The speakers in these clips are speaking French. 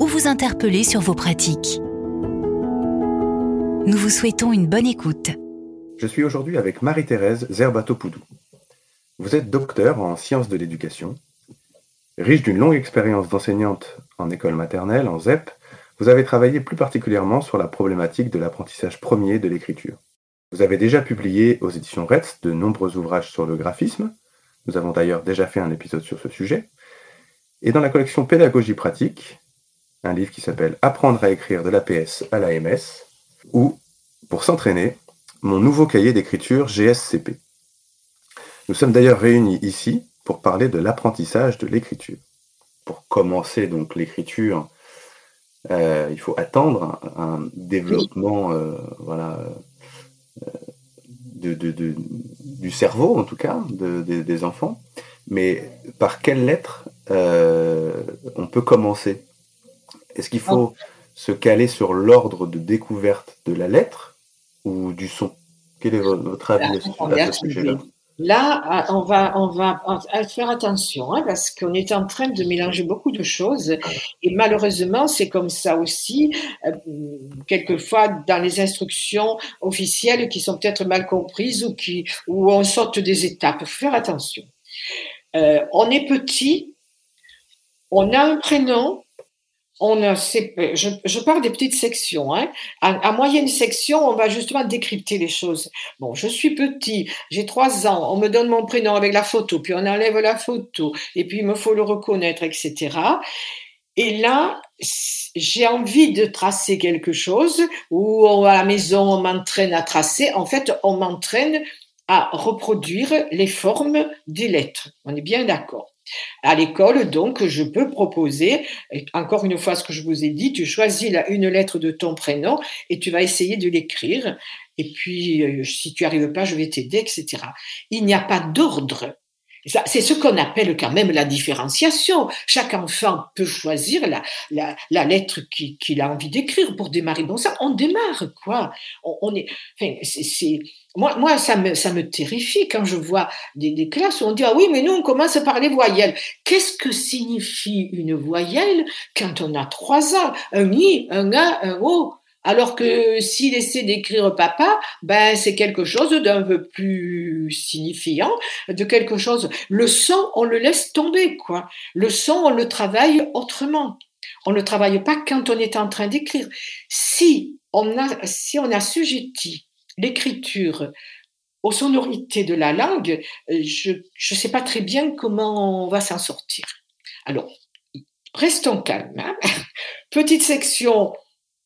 ou vous interpeller sur vos pratiques. Nous vous souhaitons une bonne écoute. Je suis aujourd'hui avec Marie-Thérèse Zerbato-Poudou. Vous êtes docteur en sciences de l'éducation. Riche d'une longue expérience d'enseignante en école maternelle, en ZEP, vous avez travaillé plus particulièrement sur la problématique de l'apprentissage premier de l'écriture. Vous avez déjà publié aux éditions RETS de nombreux ouvrages sur le graphisme. Nous avons d'ailleurs déjà fait un épisode sur ce sujet. Et dans la collection Pédagogie pratique, un livre qui s'appelle Apprendre à écrire de l'APS à l'AMS, ou, pour s'entraîner, mon nouveau cahier d'écriture GSCP. Nous sommes d'ailleurs réunis ici pour parler de l'apprentissage de l'écriture. Pour commencer donc l'écriture, euh, il faut attendre un, développement euh, voilà, euh, du cerveau, en tout cas, des enfants. Mais par quelle lettre on peut commencer? Est-ce qu'il faut se caler sur l'ordre de découverte de la lettre ou du son? Quel est votre avis à ce sujet-là? Là, on va, on va faire attention hein, parce qu'on est en train de mélanger beaucoup de choses et malheureusement, c'est comme ça aussi, euh, quelquefois dans les instructions officielles qui sont peut-être mal comprises ou qui, où on saute des étapes. Il faut faire attention. Euh, on est petit, on a un prénom, on a, je, je, parle des petites sections. Hein. À, moyenne section, on va justement décrypter les choses. Bon, je suis petit, j'ai trois ans, on me donne mon prénom avec la photo, puis on enlève la photo, et puis il me faut le reconnaître, etc. Et là, j'ai envie de tracer quelque chose, ou à la maison, on m'entraîne à tracer. En fait, on m'entraîne à reproduire les formes des lettres. On est bien d'accord. À l'école, donc, je peux proposer, encore une fois ce que je vous ai dit, tu choisis une lettre de ton prénom et tu vas essayer de l'écrire. Et puis, euh, si tu arrives pas, je vais t'aider, etc. Il n'y a pas d'ordre. C'est ce qu'on appelle quand même la différenciation. Chaque enfant peut choisir la, lettre qu'il a envie d'écrire pour démarrer. Bon, ça, on démarre, quoi. On, est, enfin, c'est, moi, moi ça, me, ça me terrifie quand je vois des, des, classes où on dit Ah oui, mais nous, on commence par les voyelles. Qu'est-ce que signifie une voyelle quand on a trois ans Un i, un a, un o? Alors que s'il essaie d'écrire papa, ben c'est quelque chose d'un peu plus signifiant, de quelque chose. Le son, on le laisse tomber, quoi. Le son, on le travaille autrement. On ne le travaille pas quand on est en train d'écrire. Si on a, si on assujettit l'écriture aux sonorités de la langue, je ne sais pas très bien comment on va s'en sortir. Alors, restons calmes. Hein. Petite section,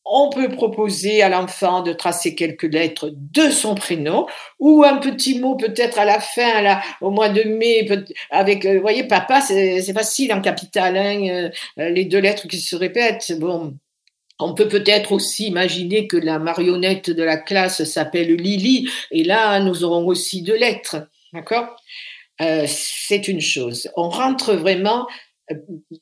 on peut proposer à l'enfant de tracer quelques lettres de son prénom ou un petit mot peut-être à la fin, au mois de mai, avec, euh, vous voyez, papa, c'est facile en capital, hein, euh, les deux lettres qui se répètent. Bon, on peut peut-être aussi imaginer que la marionnette de la classe s'appelle Lily, et là, nous aurons aussi deux lettres, d'accord? Euh, C'est une chose. On rentre vraiment,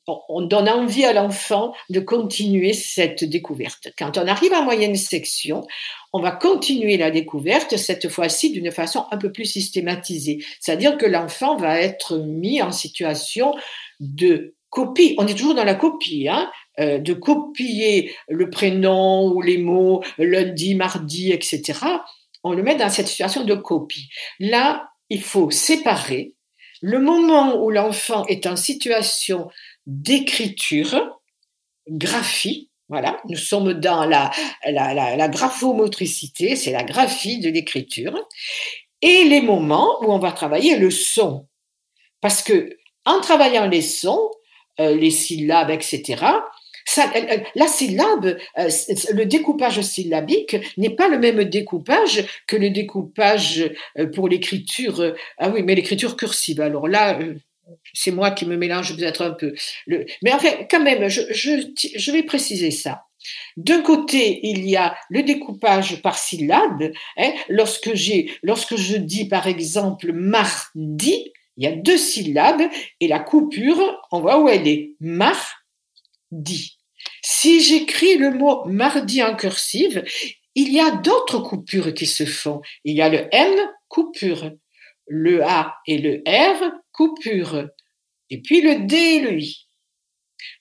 on donne envie à l'enfant de continuer cette découverte. Quand on arrive en moyenne section, on va continuer la découverte, cette fois-ci d'une façon un peu plus systématisée. C'est-à-dire que l'enfant va être mis en situation de copie. On est toujours dans la copie, hein euh, de copier le prénom ou les mots lundi, mardi, etc., on le met dans cette situation de copie. Là, il faut séparer le moment où l'enfant est en situation d'écriture, graphie, voilà, nous sommes dans la, la, la, graphomotricité, c'est la graphie de l'écriture, et les moments où on va travailler le son. Parce que en travaillant les sons, euh, les syllabes, etc., la syllabe, euh, le découpage syllabique n'est pas le même découpage que le découpage euh, pour l'écriture. Euh, ah oui, mais l'écriture cursive. Alors là, c'est moi qui me mélange peut-être un peu. Mais en fait, quand même, je, vais préciser ça. D'un côté, il y a le découpage par syllabe. Hein, lorsque j'ai, lorsque je dis par exemple mardi, il y a deux syllabes et la coupure, on voit où elle est. Mardi. Si j'écris le mot mardi en cursive, il y a d'autres coupures qui se font. Il y a le M, coupure. Le A et le R, coupure. Et puis le D et le I.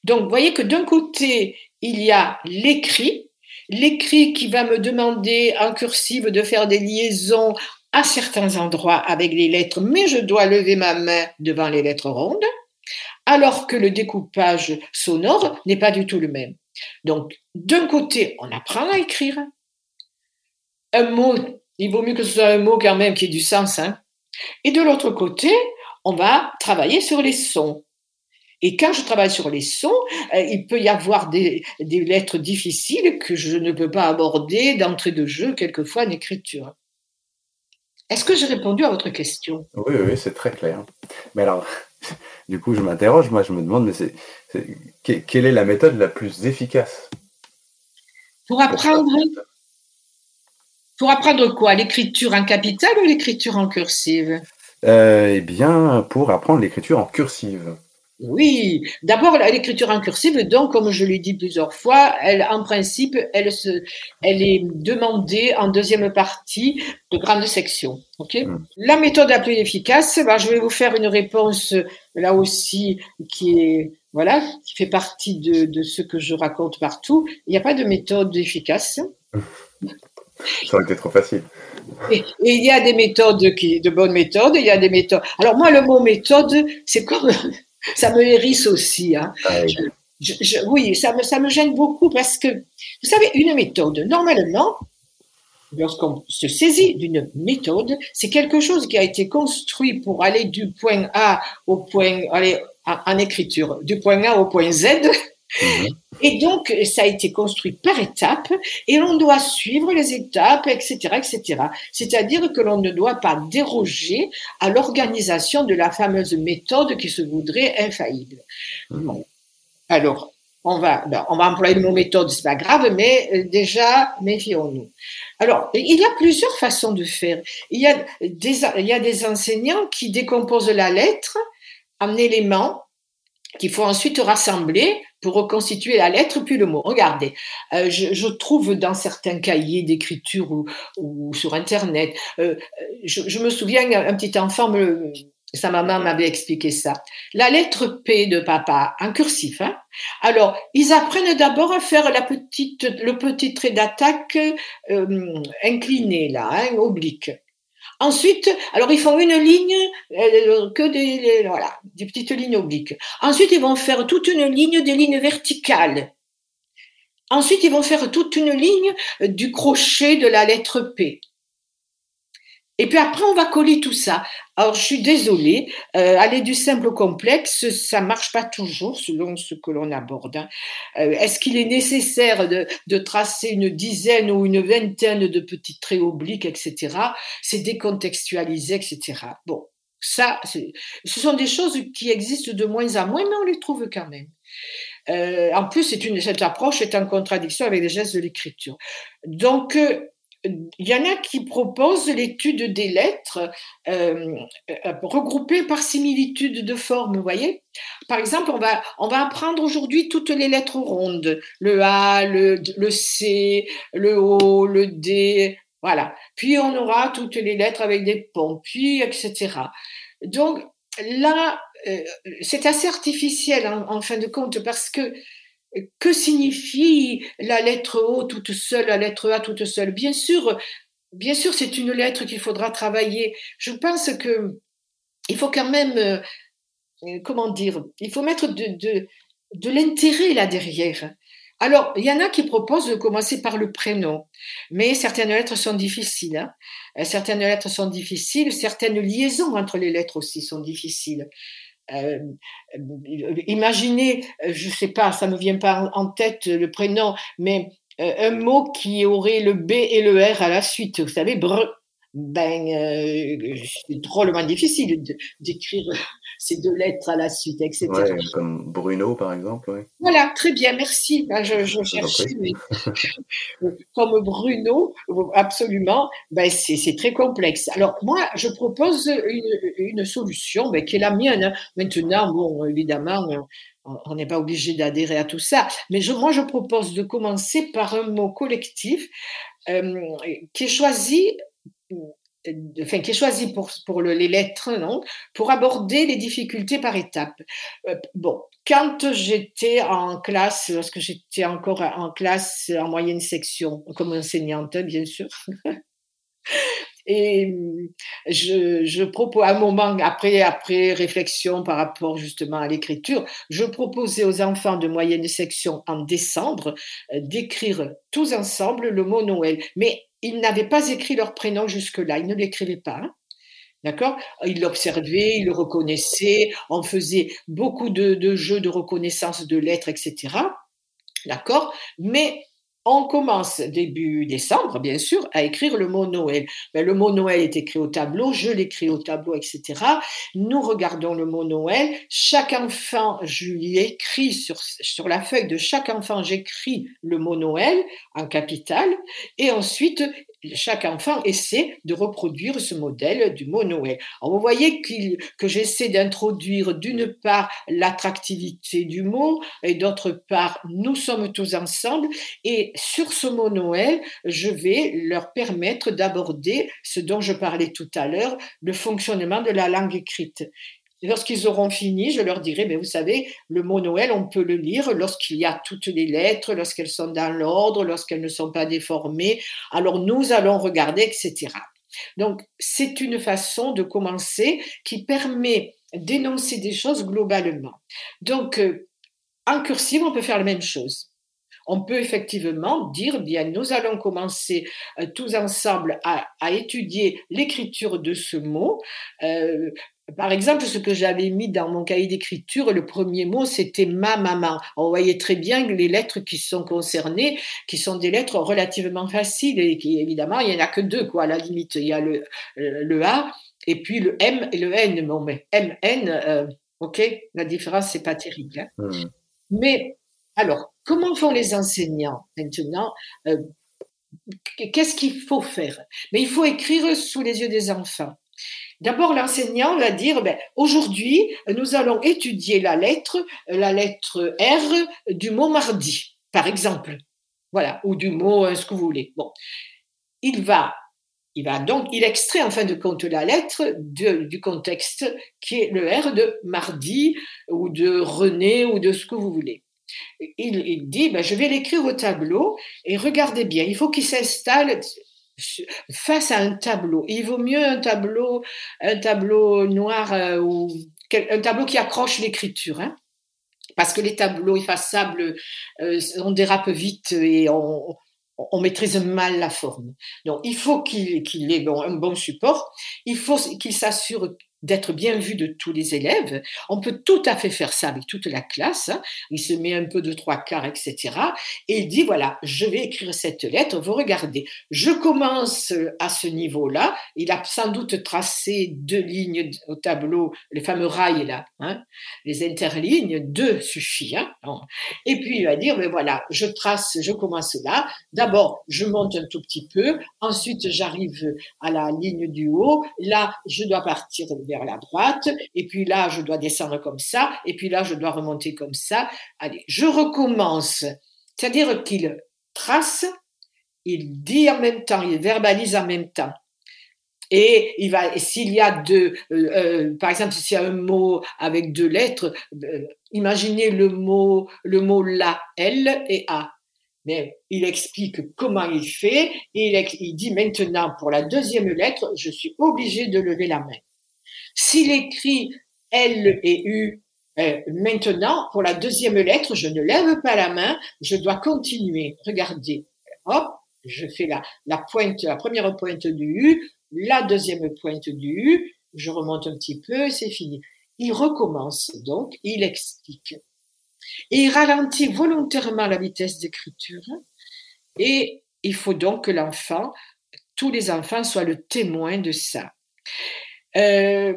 Donc, vous voyez que d'un côté, il y a l'écrit, l'écrit qui va me demander en cursive de faire des liaisons à certains endroits avec les lettres, mais je dois lever ma main devant les lettres rondes, alors que le découpage sonore n'est pas du tout le même. Donc, d'un côté, on apprend à écrire. Un mot, il vaut mieux que ce soit un mot quand même qui ait du sens. Hein. Et de l'autre côté, on va travailler sur les sons. Et quand je travaille sur les sons, euh, il peut y avoir des, lettres difficiles que je ne peux pas aborder d'entrée de jeu, quelquefois en écriture. Est-ce que j'ai répondu à votre question? Oui, oui, c'est très clair. Mais alors, du coup, je m'interroge, moi, je me demande, mais c'est, quelle est la méthode la plus efficace? Pour apprendre? Pour apprendre quoi? L'écriture en capital ou l'écriture en cursive? Euh, Eh bien, pour apprendre l'écriture en cursive. Oui, d'abord l'écriture en cursive, donc comme je l'ai dit plusieurs fois, elle, en principe, elle, se, elle est demandée en deuxième partie de grande section. Hmm. La méthode la plus efficace, ben, je vais vous faire une réponse là aussi qui est voilà, qui fait partie de, de ce que je raconte partout. Il n'y a pas de méthode efficace. Ça aurait été trop facile. Et, il y a des méthodes qui, de bonnes méthodes, il y a des méthodes. Alors moi, le mot méthode, c'est comme ça me hérisse aussi. Hein. Ah oui, ça me, ça me gêne beaucoup parce que, vous savez, une méthode, normalement, lorsqu'on se saisit d'une méthode, c'est quelque chose qui a été construit pour aller du point A au point, aller en écriture, du point A au point Z. Et donc, ça a été construit par étapes et l'on doit suivre les étapes, etc., etc. C'est-à-dire que l'on ne doit pas déroger à l'organisation de la fameuse méthode qui se voudrait infaillible. Mhm. Alors, on va, ben, on va employer le mot méthode, c'est pas grave, mais euh, déjà, méfions-nous. Alors, il y a plusieurs façons de faire. Il y a des, il y a des enseignants qui décomposent la lettre en éléments qu'il faut ensuite rassembler pour reconstituer la lettre puis le mot. Regardez, euh, je, trouve dans certains cahiers d'écriture ou, sur Internet, euh, je, me souviens, un petit enfant, sa maman m'avait expliqué ça. La lettre P de papa, en cursif. Hein Alors, ils apprennent d'abord à faire le petit trait d'attaque euh, incliné, là, hein, oblique. Ensuite, alors ils font une ligne, euh, que des, des petites lignes obliques. Ensuite, ils vont faire toute une ligne, des lignes verticales. Ensuite, ils vont faire toute une ligne du crochet de la lettre P. Et puis après, on va coller tout ça. Alors, je suis désolée, euh, aller du simple au complexe, ça marche pas toujours selon ce que l'on aborde. Hein. Euh, est-ce qu'il est nécessaire de, tracer une dizaine ou une vingtaine de petits traits obliques, etc. C'est décontextualisé, etc. Bon, ça, ce sont des choses qui existent de moins en moins, mais on les trouve quand même. Euh, en plus, cette approche est en contradiction avec les gestes de l'écriture. Donc, il y en a qui proposent l'étude des lettres euh, euh, regroupées par similitude de forme, vous voyez? Par exemple, on va, on va apprendre aujourd'hui toutes les lettres rondes, le A, le, le C, le O, le D, voilà. Puis on aura toutes les lettres avec des ponts, puis etc. Donc là, euh, c'est assez artificiel en, fin de compte parce que que signifie la lettre O toute seule, la lettre A toute seule? Bien sûr, bien sûr, c'est une lettre qu'il faudra travailler. Je pense que il faut quand même, euh, comment dire, il faut mettre de, de, de l'intérêt là derrière. Alors, il y en a qui proposent de commencer par le prénom, mais certaines lettres sont difficiles. Hein. Euh, certaines lettres sont difficiles, certaines liaisons entre les lettres aussi sont difficiles. Euh, imaginez, euh, je sais pas, ça me vient pas en tête le prénom, mais euh, un mot qui aurait le B et le R à la suite, vous savez, brr, ben, c'est drôlement difficile d'écrire ces deux lettres à la suite, etc. comme Bruno, par exemple. Voilà, très bien, merci. Ben, je, cherchais, comme Bruno, absolument, ben, c'est très complexe. Alors, moi, je propose une, solution ben, qui est la mienne. Maintenant, bon, évidemment, on n'est pas obligé d'adhérer à tout ça, mais je, moi, je propose de commencer par un mot collectif euh, qui est choisi enfin, qui est choisi pour, les lettres, non, pour aborder les difficultés par étapes. Euh, bon, quand j'étais en classe, lorsque j'étais encore en classe en moyenne section, comme enseignante, bien sûr, et je, je propose, à un moment, après, après réflexion par rapport justement à l'écriture, je proposais aux enfants de moyenne section en décembre euh, d'écrire tous ensemble le mot Noël. Mais ils n'avaient pas écrit leur prénom jusque-là, ils ne l'écrivaient pas. Hein. D'accord? Ils l'observaient, ils le reconnaissaient, on faisait beaucoup de, de jeux de reconnaissance de lettres, etc. D'accord? Mais on commence début décembre, bien sûr, à écrire le mot Noël. Ben, le mot Noël est écrit au tableau, je l'écris au tableau, etc. Nous regardons le mot Noël. Chaque enfant, je lui écris sur, sur la feuille de chaque enfant, j'écris le mot Noël en capital. Et ensuite, chaque enfant essaie de reproduire ce modèle du mot Noël. Vous voyez que j'essaie d'introduire d'une part l'attractivité du mot et d'autre part nous sommes tous ensemble et sur ce mot Noël, je vais leur permettre d'aborder ce dont je parlais tout à l'heure, le fonctionnement de la langue écrite. Lorsqu'ils auront fini, je leur dirai, mais vous savez, le mot Noël, on peut le lire lorsqu'il y a toutes les lettres, lorsqu'elles sont dans l'ordre, lorsqu'elles ne sont pas déformées. Alors nous allons regarder, etc. Donc c'est une façon de commencer qui permet d'énoncer des choses globalement. Donc euh, en cursive, on peut faire la même chose on peut effectivement dire, bien, nous allons commencer euh, tous ensemble à, étudier l'écriture de ce mot. Euh, par exemple, ce que j'avais mis dans mon cahier d'écriture, le premier mot, c'était ma maman. On voyait très bien les lettres qui sont concernées, qui sont des lettres relativement faciles et qui, évidemment, il n'y en a que deux, quoi, à la limite. Il y a le, le A et puis le M et le N. Bon, mais M, N, euh, ok, la différence, c'est pas terrible. Hein. Mmh. Mais, alors, comment font les enseignants maintenant euh, Qu'est-ce qu'il faut faire? Mais il faut écrire sous les yeux des enfants. D'abord, l'enseignant va dire, ben, aujourd'hui, nous allons étudier la lettre, la lettre R du mot mardi, par exemple. Voilà, ou du mot euh, ce que vous voulez. Bon, il va, il va donc, il extrait en fin de compte la lettre du contexte qui est le R de mardi ou de René ou de ce que vous voulez. Il, il dit, ben, je vais l'écrire au tableau et regardez bien, il faut qu'il s'installe face à un tableau. il vaut mieux un tableau, un tableau noir euh, ou un tableau qui accroche l'écriture. Hein parce que les tableaux effaçables, euh, on dérape vite et on, on maîtrise mal la forme. Donc, il faut qu'il ait un bon support. Il faut qu'il s'assure d'être bien vu de tous les élèves. On peut tout à fait faire ça avec toute la classe. Hein. Il se met un peu de trois quarts, etc. Et il dit, voilà, je vais écrire cette lettre, vous regardez. Je commence à ce niveau-là. Il a sans doute tracé deux lignes au tableau, les fameux rails là, hein, les interlignes, deux suffit. Hein. Et puis il va dire, mais voilà, je trace, je commence là. D'abord, je monte un tout petit peu. Ensuite, j'arrive à la ligne du haut. Là, je dois partir la droite, et puis là, je dois descendre comme ça, et puis là, je dois remonter comme ça. Allez, je recommence. C'est-à-dire qu'il trace, il dit en même temps, il verbalise en même temps. Et il va, s'il y a deux, euh, euh, par exemple, s'il y a un mot avec deux lettres, euh, imaginez le mot, le mot la, L et A. Mais il explique comment il fait et il dit maintenant pour la deuxième lettre, je suis obligé de lever la main. S'il écrit L et U euh, maintenant, pour la deuxième lettre, je ne lève pas la main, je dois continuer. Regardez, hop, je fais la, la pointe, la première pointe du U, la deuxième pointe du U, je remonte un petit peu, c'est fini. Il recommence donc, il explique. Et il ralentit volontairement la vitesse d'écriture. Et il faut donc que l'enfant, tous les enfants soient le témoin de ça. Euh,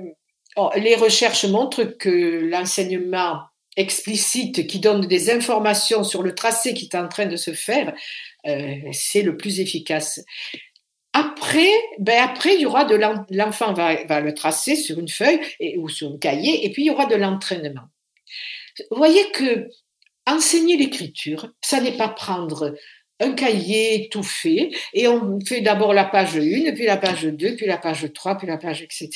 oh, les recherches montrent que l'enseignement explicite qui donne des informations sur le tracé qui est en train de se faire, euh, c'est le plus efficace. Après, ben après, y aura de l'enfant va, va, le tracer sur une feuille et, ou sur un cahier, et puis il y aura de l'entraînement. Vous voyez que enseigner l'écriture, ça n'est pas prendre un cahier fait et on fait d'abord la page 1, puis la page 2, puis la page 3, puis la page, etc.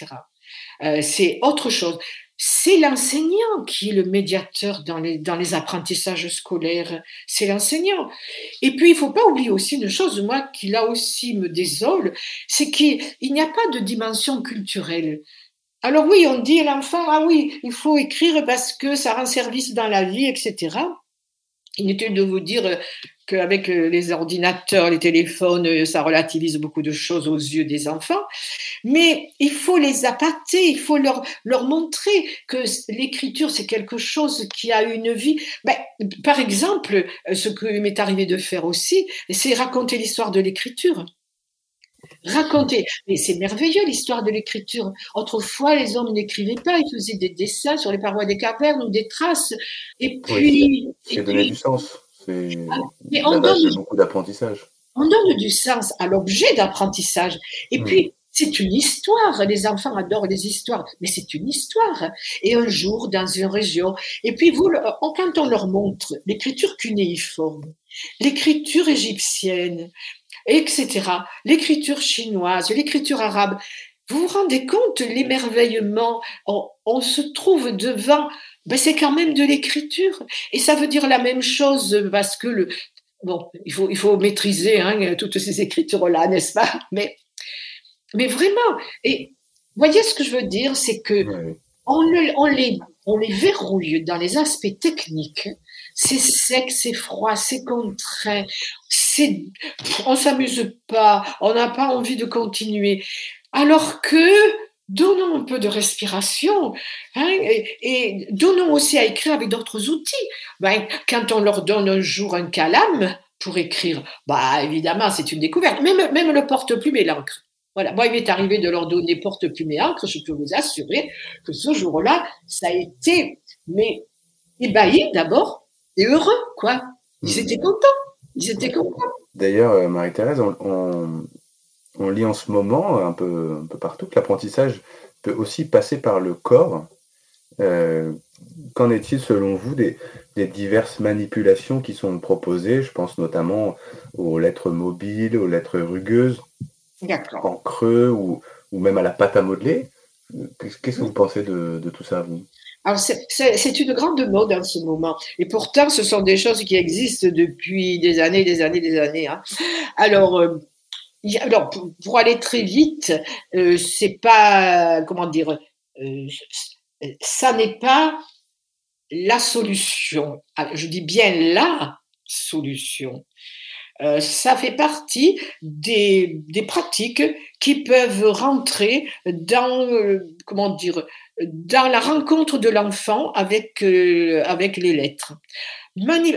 Euh, c'est autre chose. C'est l'enseignant qui est le médiateur dans les, dans les apprentissages scolaires. C'est l'enseignant. Et puis, il faut pas oublier aussi une chose, moi, qui là aussi me désole, c'est qu'il n'y a pas de dimension culturelle. Alors oui, on dit à l'enfant, ah oui, il faut écrire parce que ça rend service dans la vie, etc. Inutile de vous dire qu'avec euh, les ordinateurs, les téléphones, euh, ça relativise beaucoup de choses aux yeux des enfants. Mais il faut les appâter, il faut leur, leur montrer que l'écriture, c'est quelque chose qui a une vie. Ben, par exemple, euh, ce que m'est arrivé de faire aussi, c'est raconter l'histoire de l'écriture. Raconter. Mais c'est merveilleux l'histoire de l'écriture. Autrefois, les hommes n'écrivaient pas, ils faisaient des dessins sur les parois des cavernes ou des traces. Et puis. Oui, donné du sens. C'est ah, on donne beaucoup d'apprentissage. On donne du sens à l'objet d'apprentissage. Et hmm. puis, c'est une histoire. Les enfants adorent les histoires, mais c'est une histoire. Et un jour, dans une région, et puis vous, quand on leur montre l'écriture cunéiforme, l'écriture égyptienne, etc., l'écriture chinoise, l'écriture arabe, vous vous rendez compte l'émerveillement? On, se trouve devant, ben c'est quand même de l'écriture. Et ça veut dire la même chose parce que le, bon, il faut, il faut maîtriser hein, toutes ces écritures-là, n'est-ce pas? Mais mais vraiment, et voyez ce que je veux dire, c'est que on, on, les, on les verrouille dans les aspects techniques. C'est sec, c'est froid, c'est contraint, c'est, on s'amuse pas, on n'a pas envie de continuer. Alors que donnons un peu de respiration hein, et, donnons aussi à écrire avec d'autres outils. Ben, quand on leur donne un jour un calame pour écrire, bah évidemment c'est une découverte. Même, même le porte-plume et l'encre. Voilà. Moi, il m'est arrivé de leur donner porte-plume et encre. Je peux vous assurer que ce jour-là, ça a été, mais ébahi d'abord et heureux, quoi. Ils étaient mmh. contents. Ils étaient contents. D'ailleurs, euh, Marie-Thérèse, on, lit en ce moment, un peu, un peu partout, que l'apprentissage peut aussi passer par le corps. Euh, qu'en est-il selon vous des, des, diverses manipulations qui sont proposées? Je pense notamment aux lettres mobiles, aux lettres rugueuses en creux ou, même à la pâte à modeler. Qu'est-ce que vous pensez de, tout ça, vous? Alors, c'est une grande mode en ce moment. Et pourtant, ce sont des choses qui existent depuis des années, des années, des années. Hein. Alors, euh, alors pour, aller très vite, euh, c'est pas, comment dire, euh, ça n'est pas la solution. Je dis bien la solution. Euh, ça fait partie des, pratiques qui peuvent rentrer dans, euh, comment dire, dans la rencontre de l'enfant avec, euh, avec les lettres.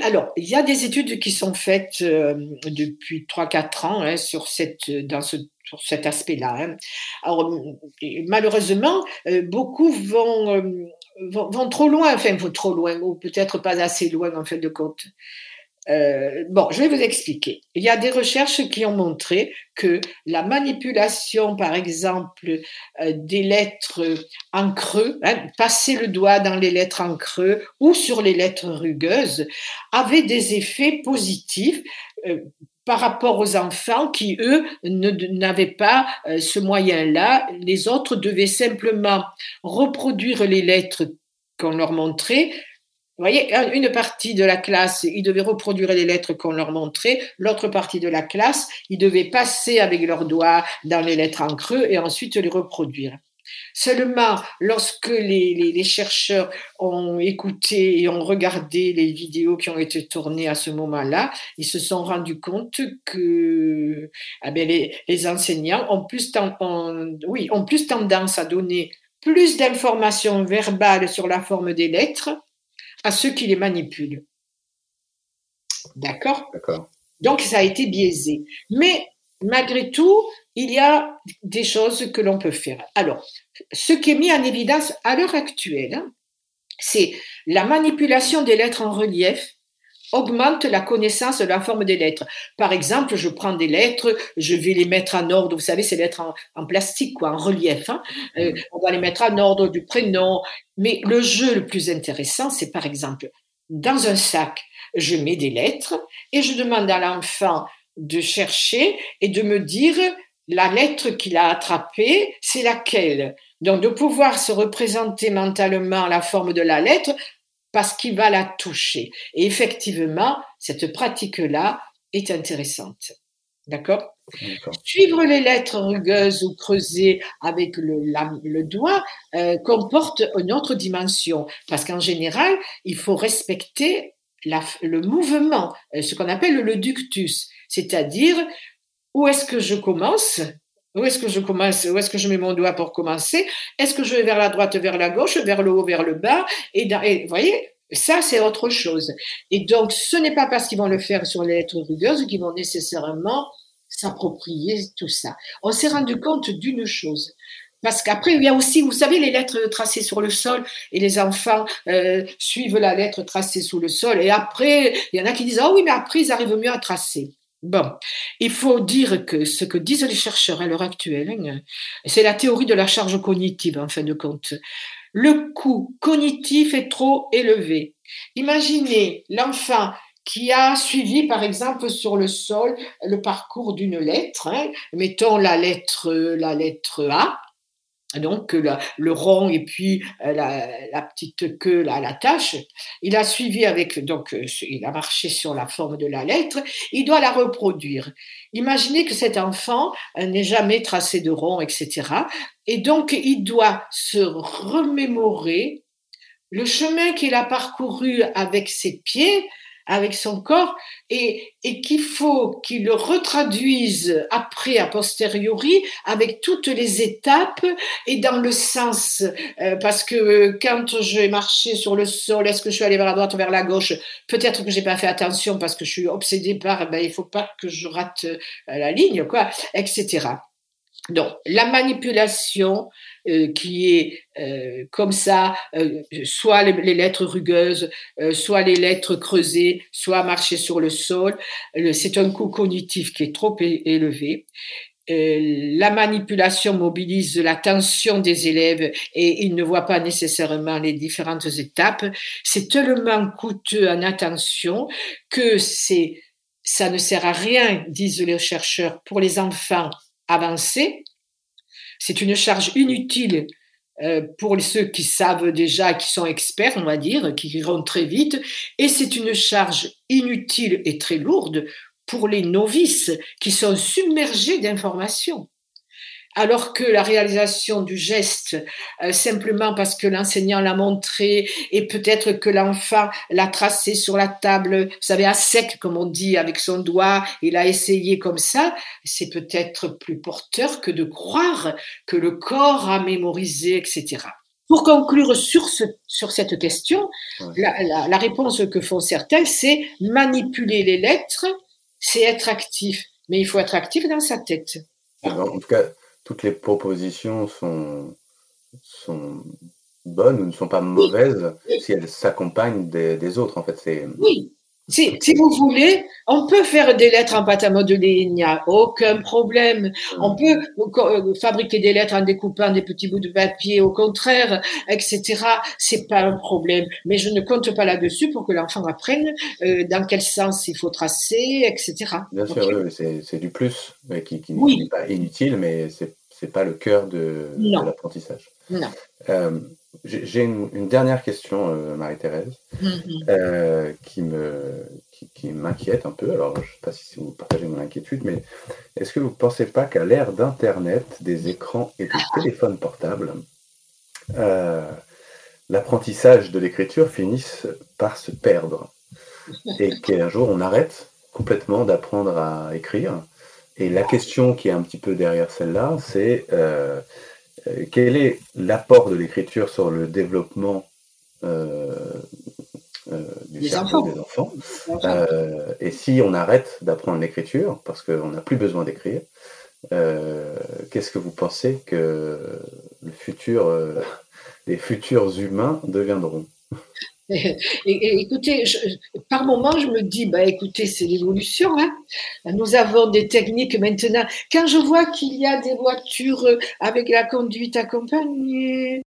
Alors, il y a des études qui sont faites depuis 3-4 ans hein, sur, cette, sur cet aspect-là. Hein. Alors, malheureusement, beaucoup vont, vont, vont, trop loin, enfin, vont trop loin, ou peut-être pas assez loin en fin de compte. Euh, bon, je vais vous expliquer. Il y a des recherches qui ont montré que la manipulation, par exemple, euh, des lettres en creux, hein, passer le doigt dans les lettres en creux ou sur les lettres rugueuses, avait des effets positifs. Euh, par rapport aux enfants qui, eux, n'avaient pas ce moyen-là. Les autres devaient simplement reproduire les lettres qu'on leur montrait, vous voyez, une partie de la classe, ils devaient reproduire les lettres qu'on leur montrait. L'autre partie de la classe, ils devaient passer avec leurs doigts dans les lettres en creux et ensuite les reproduire. Seulement, lorsque les, chercheurs ont écouté et ont regardé les vidéos qui ont été tournées à ce moment-là, ils se sont rendus compte que eh bien, les, enseignants ont plus, oui, ont plus tendance à donner plus d'informations verbales sur la forme des lettres à ceux qui les manipulent. D'accord? D'accord. Donc, ça a été biaisé. Mais malgré tout, il y a des choses que l'on peut faire. Alors, ce qui est mis en évidence à l'heure actuelle, hein, c'est la manipulation des lettres en relief augmente la connaissance de la forme des lettres. Par exemple, je prends des lettres, je vais les mettre en ordre, vous savez, ces lettres en, plastique, quoi, en relief. Hein. Euh, on va les mettre en ordre du prénom. Mais le jeu le plus intéressant, c'est par exemple, dans un sac, je mets des lettres et je demande à l'enfant de chercher et de me dire la lettre qu'il a attrapée, c'est laquelle? Donc de pouvoir se représenter mentalement la forme de la lettre parce qu'il va la toucher. Et effectivement, cette pratique-là est intéressante. D'accord? Suivre les lettres rugueuses ou creusées avec le, doigt euh, comporte une autre dimension, parce qu'en général, il faut respecter le mouvement, euh, ce qu'on appelle le ductus, c'est-à-dire où est-ce que je commence? Où est-ce que je commence? Où est-ce que je mets mon doigt pour commencer? Est-ce que je vais vers la droite, vers la gauche, vers le haut, vers le bas? Et, vous voyez, ça c'est autre chose. Et donc, ce n'est pas parce qu'ils vont le faire sur les lettres rugueuses qu'ils vont nécessairement s'approprier tout ça. On s'est rendu compte d'une chose. Parce qu'après, il y a aussi, vous savez, les lettres tracées sur le sol et les enfants euh, suivent la lettre tracée sous le sol. Et après, il y en a qui disent, oh oui, mais après, ils arrivent mieux à tracer. Bon, il faut dire que ce que disent les chercheurs à l'heure actuelle, hein, c'est la théorie de la charge cognitive en fin de compte. Le coût cognitif est trop élevé. Imaginez l'enfant qui a suivi, par exemple, sur le sol le parcours d'une lettre. Hein, mettons la lettre, la lettre A donc le rond et puis euh, la, petite queue, la, la tâche. Il a suivi avec, donc euh, il a marché sur la forme de la lettre, il doit la reproduire. Imaginez que cet enfant euh, n'ait jamais tracé de rond, etc. Et donc il doit se remémorer le chemin qu'il a parcouru avec ses pieds avec son corps et, et qu'il faut qu'il le retraduise après, a posteriori, avec toutes les étapes et dans le sens, euh, parce que quand j'ai marché sur le sol, est-ce que je suis allé vers la droite ou vers la gauche? Peut-être que j'ai pas fait attention parce que je suis obsédée par, ben, il faut pas que je rate euh, la ligne, quoi, etc. Donc, la manipulation euh, qui est euh, comme ça, euh, soit les, lettres rugueuses, soit les lettres creusées, soit marcher sur le sol, c'est un coût cognitif qui est trop élevé. la manipulation mobilise l'attention des élèves et ils ne voient pas nécessairement les différentes étapes. C'est tellement coûteux en attention que c'est ça ne sert à rien, disent les chercheurs, pour les enfants avancés, c'est une charge inutile euh, pour ceux qui savent déjà, qui sont experts, on va dire, qui iront très vite, et c'est une charge inutile et très lourde pour les novices qui sont submergés d'informations alors que la réalisation du geste, euh, simplement parce que l'enseignant l'a montré et peut-être que l'enfant l'a tracé sur la table, vous savez, à sec, comme on dit, avec son doigt, il a essayé comme ça, c'est peut-être plus porteur que de croire que le corps a mémorisé, etc. Pour conclure sur, ce, sur cette question, la, la réponse que font certains, c'est manipuler les lettres, c'est être actif. Mais il faut être actif dans sa tête. En tout cas, toutes les propositions sont, sont bonnes ou ne sont pas mauvaises si elles s'accompagnent des, autres. En fait, c'est. Oui. Si, si, vous voulez, on peut faire des lettres en pâte à modeler, il n'y a aucun problème. On peut euh, fabriquer des lettres en découpant des petits bouts de papier, au contraire, etc. C'est pas un problème. Mais je ne compte pas là-dessus pour que l'enfant apprenne euh, dans quel sens il faut tracer, etc. Bien sûr, oui, c'est du plus, qui, qui n'est pas inutile, mais c'est n'est pas le cœur de, l'apprentissage. Non. Euh, j'ai une, dernière question, euh, Marie-Thérèse. Euh, qui me qui, m'inquiète un peu. Alors, je ne sais pas si vous partagez mon inquiétude, mais est-ce que vous ne pensez pas qu'à l'ère d'Internet, des écrans et des téléphones portables, l'apprentissage de l'écriture finisse par se perdre et qu'un jour on arrête complètement d'apprendre à écrire? Et la question qui est un petit peu derrière celle-là, c'est euh, euh, quel est l'apport de l'écriture sur le développement euh, du cerveau des enfants Et si on arrête d'apprendre l'écriture, parce qu'on n'a plus besoin d'écrire, qu'est-ce que vous pensez que le futur, les futurs humains deviendront? Et, écoutez, par moment, je me dis, bah, écoutez, c'est l'évolution. Hein. Nous avons des techniques maintenant. Quand je vois qu'il y a des voitures avec la conduite accompagnée,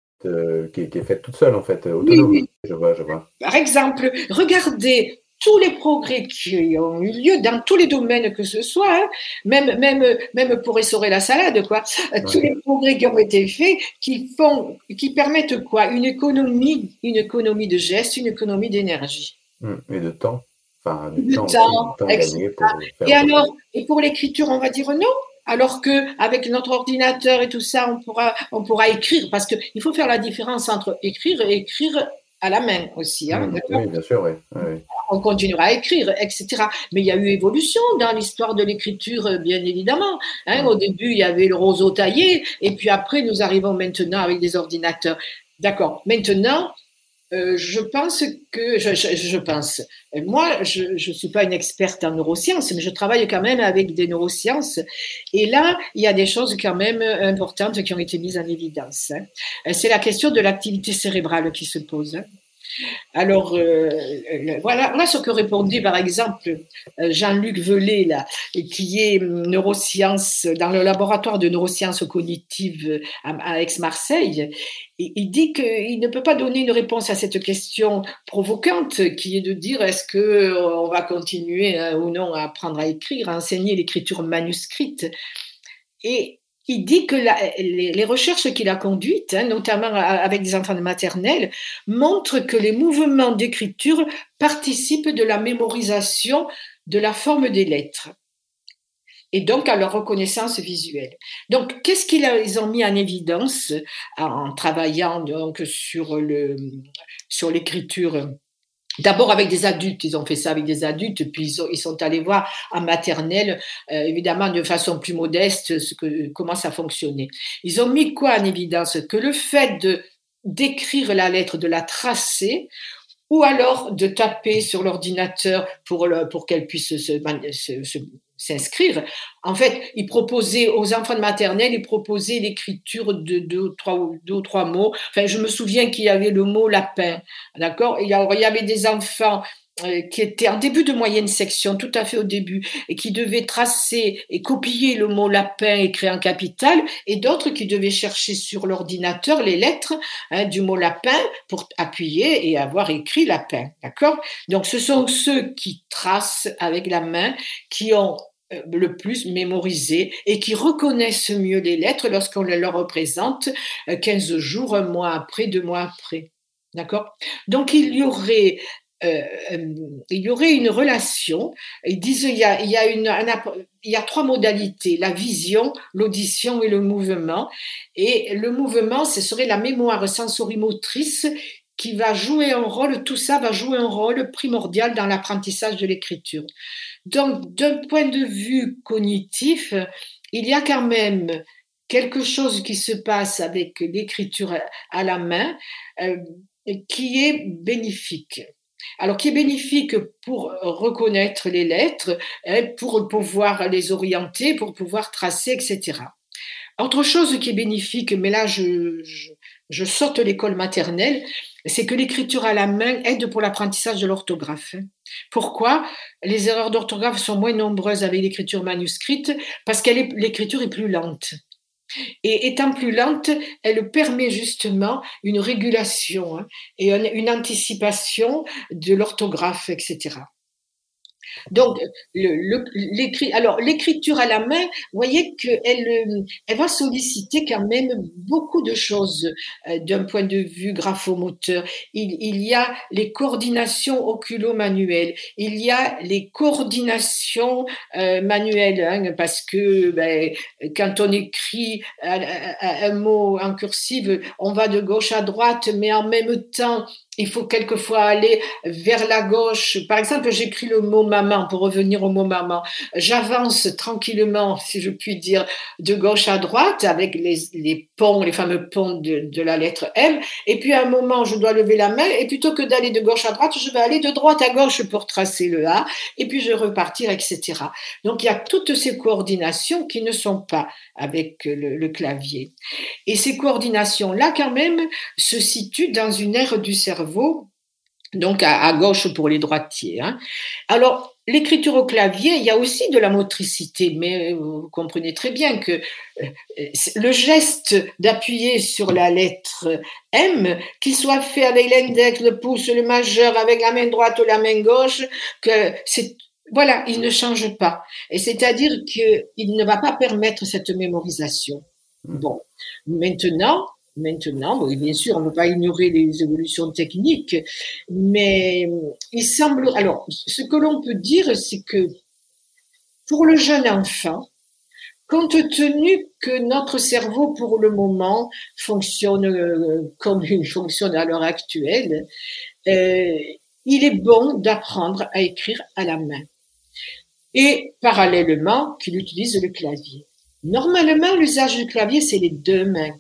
qui, est faite toute seule en fait, autonome. Je vois, je vois. Par exemple, regardez tous les progrès qui ont eu lieu dans tous les domaines que ce soit, hein, même, même, même pour essorer la salade, quoi. Tous les progrès qui ont été faits, qui font, qui permettent quoi? Une économie, une économie de gestes, une économie d'énergie. Hum, et de temps. Enfin, du temps, temps, gagné pour et alors, et pour l'écriture, on va dire non? Alors que avec notre ordinateur et tout ça, on pourra, on pourra écrire parce qu'il faut faire la différence entre écrire et écrire à la main aussi. Hein, mmh, oui, bien sûr, oui. On continuera à écrire, etc. Mais il y a eu évolution dans l'histoire de l'écriture, bien évidemment. Hein. Au début, il y avait le roseau taillé, et puis après, nous arrivons maintenant avec des ordinateurs. D'accord. Maintenant, euh, je pense que, je, pense, moi, je ne suis pas une experte en neurosciences, mais je travaille quand même avec des neurosciences. Et là, il y a des choses quand même importantes qui ont été mises en évidence. Hein. C'est la question de l'activité cérébrale qui se pose. Alors, euh, voilà, voilà ce que répondit par exemple euh, Jean-Luc Velay, là, qui est neurosciences, dans le laboratoire de neurosciences cognitives à, Aix-Marseille. Il dit qu'il ne peut pas donner une réponse à cette question provocante qui est de dire est-ce qu'on va continuer ou non à apprendre à écrire, à enseigner l'écriture manuscrite? Et il dit que les, recherches qu'il a conduites, hein, notamment avec des enfants de maternelle, montrent que les mouvements d'écriture participent de la mémorisation de la forme des lettres et donc à leur reconnaissance visuelle. Donc, qu'est-ce qu'ils ont mis en évidence en travaillant donc sur le sur l'écriture D'abord avec des adultes, ils ont fait ça avec des adultes, puis ils, sont allés voir en maternelle, euh, évidemment de façon plus modeste, ce que, comment ça fonctionnait. Ils ont mis quoi en évidence? Que le fait de d'écrire la lettre, de la tracer, ou alors de taper sur l'ordinateur pour, pour qu'elle puisse se, se, s'inscrire. En fait, il proposait aux enfants de maternelle, il proposait l'écriture de deux, trois, deux ou trois mots. Enfin, je me souviens qu'il y avait le mot lapin, d'accord? Il, y avait des enfants euh, qui étaient en début de moyenne section, tout à fait au début, et qui devaient tracer et copier le mot lapin écrit en capital, et d'autres qui devaient chercher sur l'ordinateur les lettres hein, du mot lapin pour appuyer et avoir écrit lapin, d'accord? Donc, ce sont ceux qui tracent avec la main, qui ont le plus mémorisé et qui reconnaissent mieux les lettres lorsqu'on les leur représente 15 euh, jours, un mois après, deux mois après. D'accord? Donc il y aurait euh, il y aurait une relation. Ils disent il y a, il y a, une, il y a trois modalités la vision, l'audition et le mouvement. Et le mouvement, ce serait la mémoire sensorimotrice qui va jouer un rôle, tout ça va jouer un rôle primordial dans l'apprentissage de l'écriture. Donc, d'un point de vue cognitif, il y a quand même quelque chose qui se passe avec l'écriture à la main euh, qui est bénéfique. Alors, qui est bénéfique pour reconnaître les lettres, hein, pour pouvoir les orienter, pour pouvoir tracer, etc. Autre chose qui est bénéfique, mais là je, je saute l'école maternelle, c'est que l'écriture à la main aide pour l'apprentissage de l'orthographe. Pourquoi? Les erreurs d'orthographe sont moins nombreuses avec l'écriture manuscrite parce que l'écriture est plus lente. Et étant plus lente, elle permet justement une régulation hein, et une anticipation de l'orthographe, etc. Donc, alors l'écriture à la main, vous voyez qu'elle euh, elle va solliciter quand même beaucoup de choses euh, d'un point de vue graphomoteur. Il, y a les coordinations oculo-manuelles, il y a les coordinations euh, manuelles, hein, parce que ben, quand on écrit un mot en cursive, on va de gauche à droite, mais en même temps, il faut quelquefois aller vers la gauche. Par exemple, j'écris le mot maman pour revenir au mot maman. J'avance tranquillement, si je puis dire, de gauche à droite avec les, les ponts, les fameux ponts de, de, la lettre M. Et puis à un moment, je dois lever la main et plutôt que d'aller de gauche à droite, je vais aller de droite à gauche pour tracer le A et puis je repartir, etc. Donc il y a toutes ces coordinations qui ne sont pas avec le, le clavier. Et ces coordinations-là, quand même, se situent dans une aire du cerveau donc à, gauche pour les droitiers. Hein. Alors, l'écriture au clavier, il y a aussi de la motricité, mais vous comprenez très bien que euh, le geste d'appuyer sur la lettre M, qu'il soit fait avec l'index, le pouce, le majeur, avec la main droite ou la main gauche, que c'est voilà, il ne change pas. Et c'est-à-dire qu'il ne va pas permettre cette mémorisation. Bon, maintenant, Maintenant, bien sûr, on ne peut pas ignorer les évolutions techniques, mais il semble. Alors, ce que l'on peut dire, c'est que pour le jeune enfant, compte tenu que notre cerveau, pour le moment, fonctionne euh, comme il fonctionne à l'heure actuelle, euh, il est bon d'apprendre à écrire à la main. Et parallèlement, qu'il utilise le clavier. Normalement, l'usage du clavier, c'est les deux mains.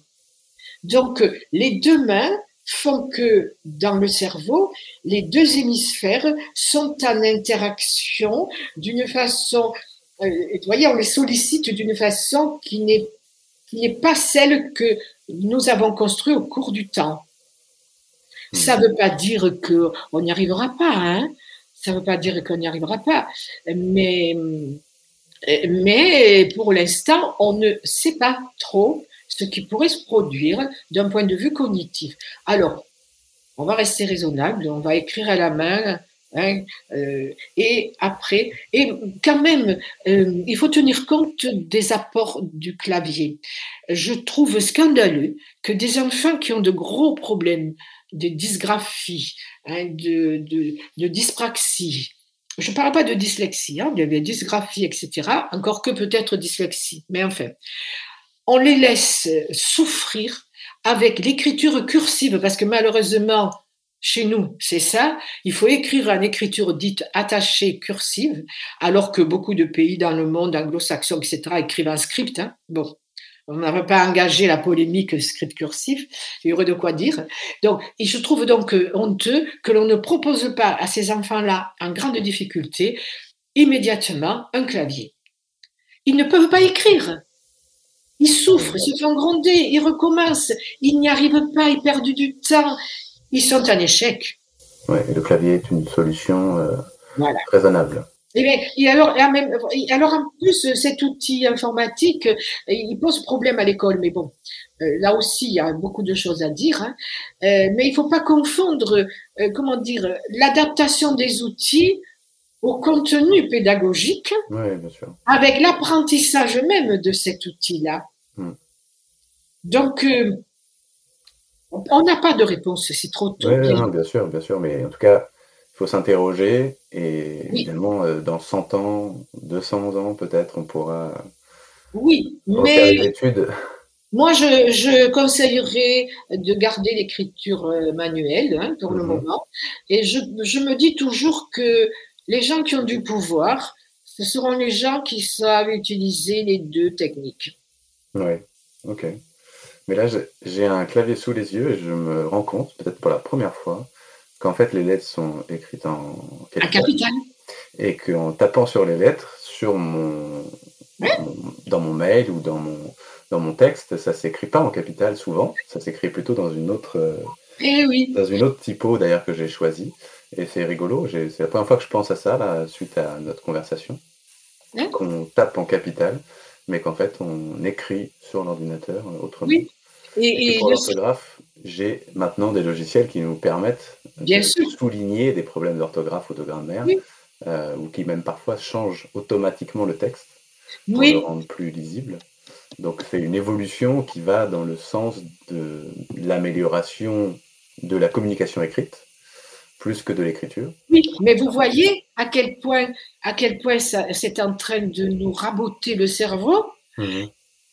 Donc, les deux mains font que dans le cerveau, les deux hémisphères sont en interaction d'une façon, euh, vous voyez, on les sollicite d'une façon qui n'est, qui n'est pas celle que nous avons construite au cours du temps. Ça ne veut pas dire qu'on n'y arrivera pas, hein. Ça ne veut pas dire qu'on n'y arrivera pas, mais, mais pour l'instant, on ne sait pas trop ce qui pourrait se produire d'un point de vue cognitif. Alors, on va rester raisonnable, on va écrire à la main, hein, euh, et après, et quand même, euh, il faut tenir compte des apports du clavier. Je trouve scandaleux que des enfants qui ont de gros problèmes de dysgraphie, hein, de, dyspraxie, je ne parle pas de dyslexie, hein, de dysgraphie, etc., encore que peut-être dyslexie, mais enfin, on les laisse souffrir avec l'écriture cursive, parce que malheureusement, chez nous, c'est ça. Il faut écrire en écriture dite attachée cursive, alors que beaucoup de pays dans le monde anglo-saxon, etc., écrivent un script. Hein. Bon, on n'avait pas engagé la polémique script cursif, il y aurait de quoi dire. Donc, et je trouve donc honteux que l'on ne propose pas à ces enfants-là, en grande difficulté, immédiatement un clavier. Ils ne peuvent pas écrire. Ils souffrent, ils se font gronder, ils recommencent, ils n'y arrivent pas, ils perdent du temps, ils sont en échec. Oui, et le clavier est une solution euh, raisonnable. Et, et, alors, alors, en plus, cet outil informatique, euh, il pose problème à l'école, mais bon, euh, là aussi, il y a beaucoup de choses à dire. Hein. mais il ne faut pas confondre, comment dire, l'adaptation des outils au contenu pédagogique avec l'apprentissage même de cet outil-là. Hmm. Donc, euh, on n'a pas de réponse, c'est trop tôt. bien sûr, bien sûr, mais en tout cas, il faut s'interroger et évidemment, euh, dans 100 ans, 200 ans peut-être, on pourra oui, mais l'étude. Moi, je, conseillerais de garder l'écriture euh, manuelle hein, pour le mhm. moment. Et je, je, me dis toujours que les gens qui ont du pouvoir, ce seront les gens qui savent utiliser les deux techniques. Oui, ok. Mais là, j'ai un clavier sous les yeux et je me rends compte, peut-être pour la première fois, qu'en fait les lettres sont écrites en capital. Et qu'en tapant sur les lettres, sur mon, dans mon mail ou dans mon, dans mon texte, ça s'écrit pas en capital souvent, ça s'écrit plutôt dans une autre, eh oui. dans une autre typo d'ailleurs que j'ai choisi. Et c'est rigolo, c'est la première fois que je pense à ça, là, suite à notre conversation, qu'on tape en capital, mais qu'en fait, on écrit sur l'ordinateur euh, autrement. Oui. Et, pour l'orthographe, j'ai maintenant des logiciels qui nous permettent de souligner des problèmes d'orthographe ou de grammaire, euh, ou qui même parfois changent automatiquement le texte pour le rendre plus lisible. Donc c'est une évolution qui va dans le sens de l'amélioration de la communication écrite, plus que de l'écriture. Oui, mais vous voyez à quel point, à quel point c'est en train de nous raboter le cerveau. Mhm.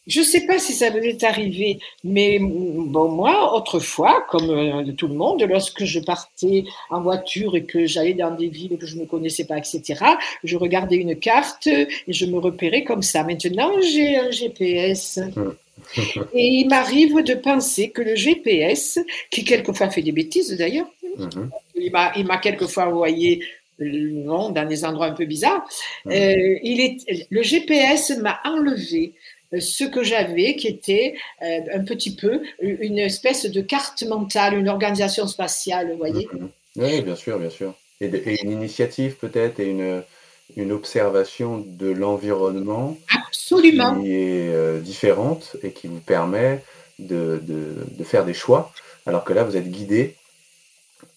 Je ne sais pas si ça vous est arrivé, mais bon, moi, autrefois, comme euh, tout le monde, lorsque je partais en voiture et que j'allais dans des villes que je ne connaissais pas, etc., je regardais une carte et je me repérais comme ça. Maintenant, j'ai un GPS. Et il m'arrive de penser que le GPS, qui quelquefois fait des bêtises d'ailleurs, mhm. il m'a quelquefois envoyé dans des endroits un peu bizarres, mhm. euh, il est, le GPS m'a enlevé euh, ce que j'avais, qui était euh, un petit peu une espèce de carte mentale, une organisation spatiale, vous voyez mhm. Oui, bien sûr, bien sûr. Et, une initiative peut-être, et une, une observation de l'environnement Absolument. qui est euh, différente et qui vous permet de, de, de, faire des choix, alors que là, vous êtes guidé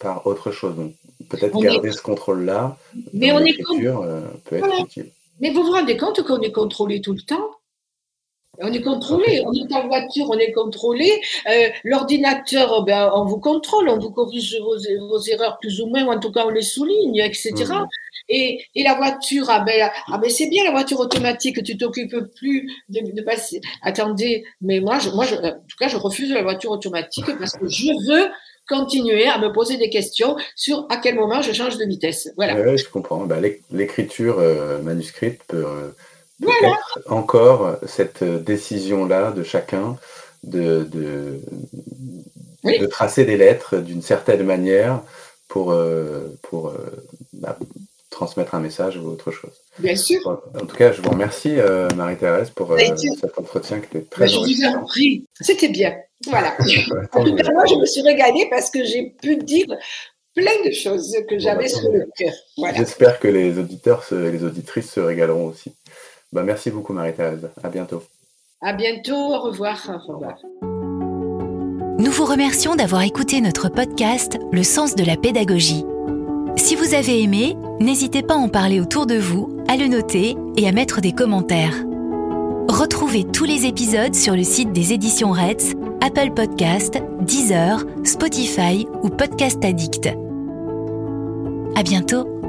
par autre chose. Donc, peut-être garder ce contrôle-là, mais on est peut être utile. Mais vous vous rendez compte qu'on est contrôlé tout le temps? On est contrôlé, on est en voiture, on est contrôlé. Euh, l'ordinateur, oh ben, on vous contrôle, on vous corrige vos, erreurs plus ou moins, ou en tout cas on les souligne, etc. Mmh. Et, la voiture, ah ben, ah ben c'est bien la voiture automatique, tu t'occupes plus de, passer. Attendez, mais moi, je, moi en tout cas, je refuse la voiture automatique parce que je veux continuer à me poser des questions sur à quel moment je change de vitesse. Voilà. Oui, je comprends. Bah, l'écriture euh, manuscrite peut. Euh, encore cette décision-là de chacun de, de, tracer des lettres d'une certaine manière pour, euh, pour euh, bah, transmettre un message ou autre chose. Bien sûr. En tout cas, je vous remercie, euh, Marie-Thérèse, pour cet entretien qui était très Je vous en prie. C'était bien. Voilà. en tout cas, moi, je me suis régalée parce que j'ai pu dire plein de choses que j'avais bah, sur le cœur. J'espère que les auditeurs et les auditrices se régaleront aussi. Bah, merci beaucoup, Marie-Thérèse. À bientôt. À bientôt. Au revoir. Au revoir. Nous vous remercions d'avoir écouté notre podcast Le sens de la pédagogie. Si vous avez aimé, n'hésitez pas à en parler autour de vous, à le noter et à mettre des commentaires. Retrouvez tous les épisodes sur le site des éditions Reds, Apple Podcast, Deezer, Spotify ou Podcast Addict. À bientôt.